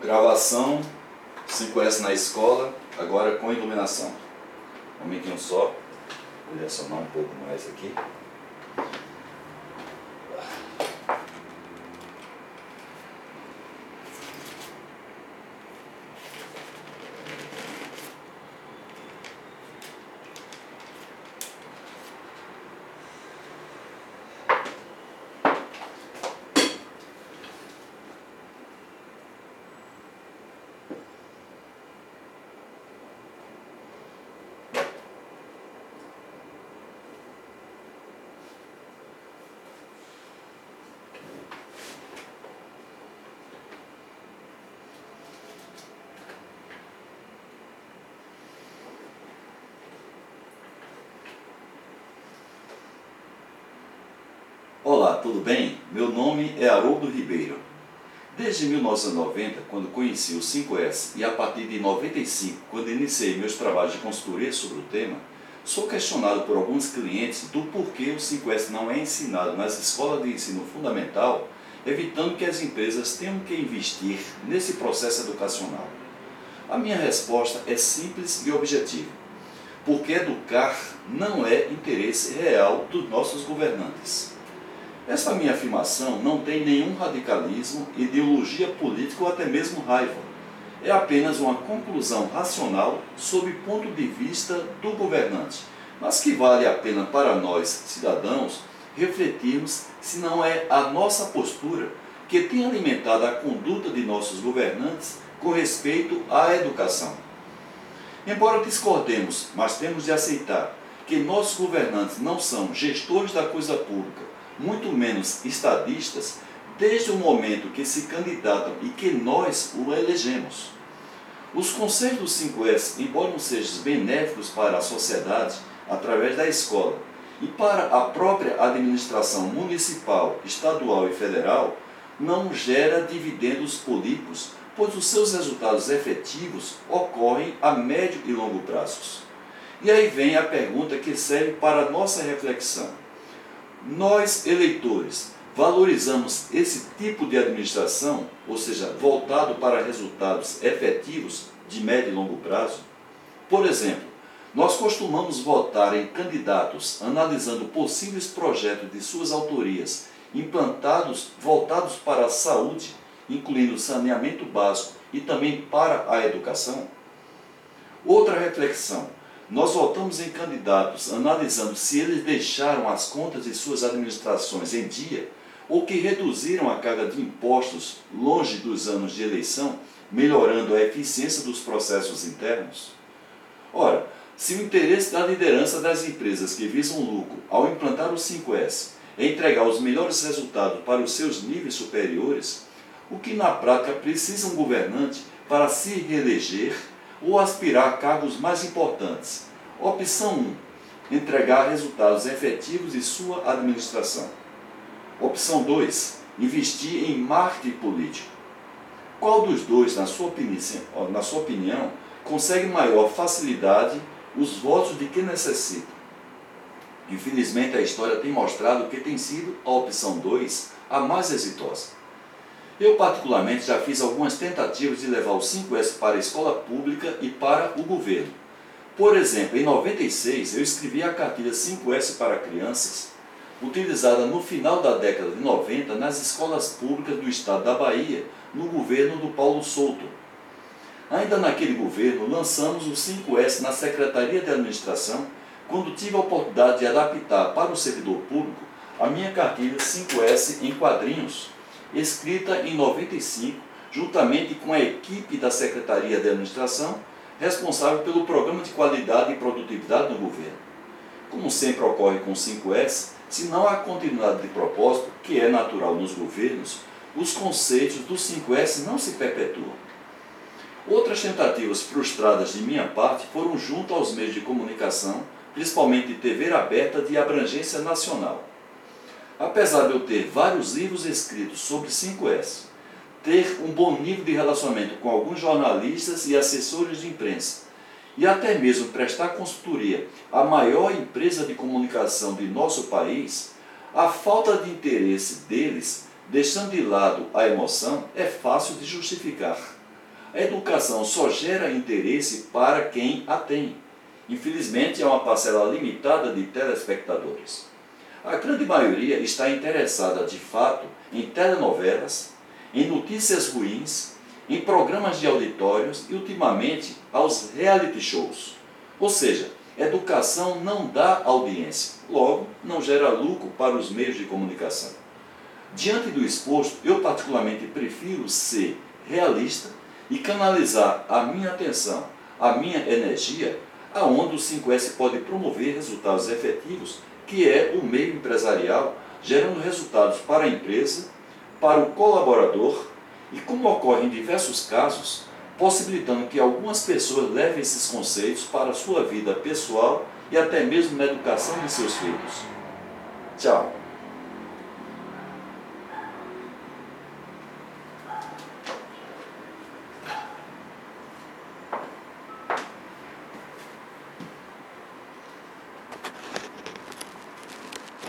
Gravação 5S na escola, agora com iluminação. Um momentinho só, vou direcionar um pouco mais aqui. Tudo bem? Meu nome é Haroldo Ribeiro. Desde 1990, quando conheci o 5S, e a partir de 95, quando iniciei meus trabalhos de consultoria sobre o tema, sou questionado por alguns clientes do porquê o 5S não é ensinado nas escolas de ensino fundamental, evitando que as empresas tenham que investir nesse processo educacional. A minha resposta é simples e objetiva. Porque educar não é interesse real dos nossos governantes. Essa minha afirmação não tem nenhum radicalismo, ideologia política ou até mesmo raiva. É apenas uma conclusão racional sob ponto de vista do governante, mas que vale a pena para nós, cidadãos, refletirmos se não é a nossa postura que tem alimentado a conduta de nossos governantes com respeito à educação. Embora discordemos, mas temos de aceitar que nossos governantes não são gestores da coisa pública, muito menos estadistas, desde o momento que se candidatam e que nós o elegemos. Os conselhos do 5S, embora não sejam benéficos para a sociedade através da escola e para a própria administração municipal, estadual e federal, não gera dividendos políticos, pois os seus resultados efetivos ocorrem a médio e longo prazos. E aí vem a pergunta que serve para a nossa reflexão nós, eleitores, valorizamos esse tipo de administração, ou seja, voltado para resultados efetivos de médio e longo prazo? Por exemplo, nós costumamos votar em candidatos analisando possíveis projetos de suas autorias implantados voltados para a saúde, incluindo saneamento básico e também para a educação? Outra reflexão nós votamos em candidatos analisando se eles deixaram as contas de suas administrações em dia ou que reduziram a carga de impostos longe dos anos de eleição, melhorando a eficiência dos processos internos? Ora, se o interesse da liderança das empresas que visam lucro ao implantar o 5S é entregar os melhores resultados para os seus níveis superiores, o que na prática precisa um governante para se reeleger ou aspirar a cargos mais importantes. Opção 1. Entregar resultados efetivos de sua administração. Opção 2. Investir em marketing político. Qual dos dois, na sua opinião, na sua opinião consegue maior facilidade os votos de quem necessita? Infelizmente, a história tem mostrado que tem sido a opção 2 a mais exitosa. Eu, particularmente, já fiz algumas tentativas de levar o 5S para a escola pública e para o governo. Por exemplo, em 96, eu escrevi a cartilha 5S para crianças, utilizada no final da década de 90 nas escolas públicas do estado da Bahia, no governo do Paulo Souto. Ainda naquele governo, lançamos o 5S na Secretaria de Administração, quando tive a oportunidade de adaptar para o servidor público a minha cartilha 5S em quadrinhos escrita em 95, juntamente com a equipe da Secretaria de Administração, responsável pelo Programa de Qualidade e Produtividade no governo. Como sempre ocorre com o 5S, se não há continuidade de propósito, que é natural nos governos, os conceitos do 5S não se perpetuam. Outras tentativas frustradas de minha parte foram junto aos meios de comunicação, principalmente TV aberta de abrangência nacional. Apesar de eu ter vários livros escritos sobre 5S, ter um bom nível de relacionamento com alguns jornalistas e assessores de imprensa, e até mesmo prestar consultoria à maior empresa de comunicação de nosso país, a falta de interesse deles, deixando de lado a emoção, é fácil de justificar. A educação só gera interesse para quem a tem. Infelizmente, há uma parcela limitada de telespectadores. A grande maioria está interessada de fato em telenovelas, em notícias ruins, em programas de auditórios e, ultimamente, aos reality shows. Ou seja, educação não dá audiência, logo, não gera lucro para os meios de comunicação. Diante do exposto, eu particularmente prefiro ser realista e canalizar a minha atenção, a minha energia, aonde o 5S pode promover resultados efetivos, que é o meio empresarial, gerando resultados para a empresa, para o colaborador e, como ocorre em diversos casos, possibilitando que algumas pessoas levem esses conceitos para a sua vida pessoal e até mesmo na educação de seus filhos. Tchau!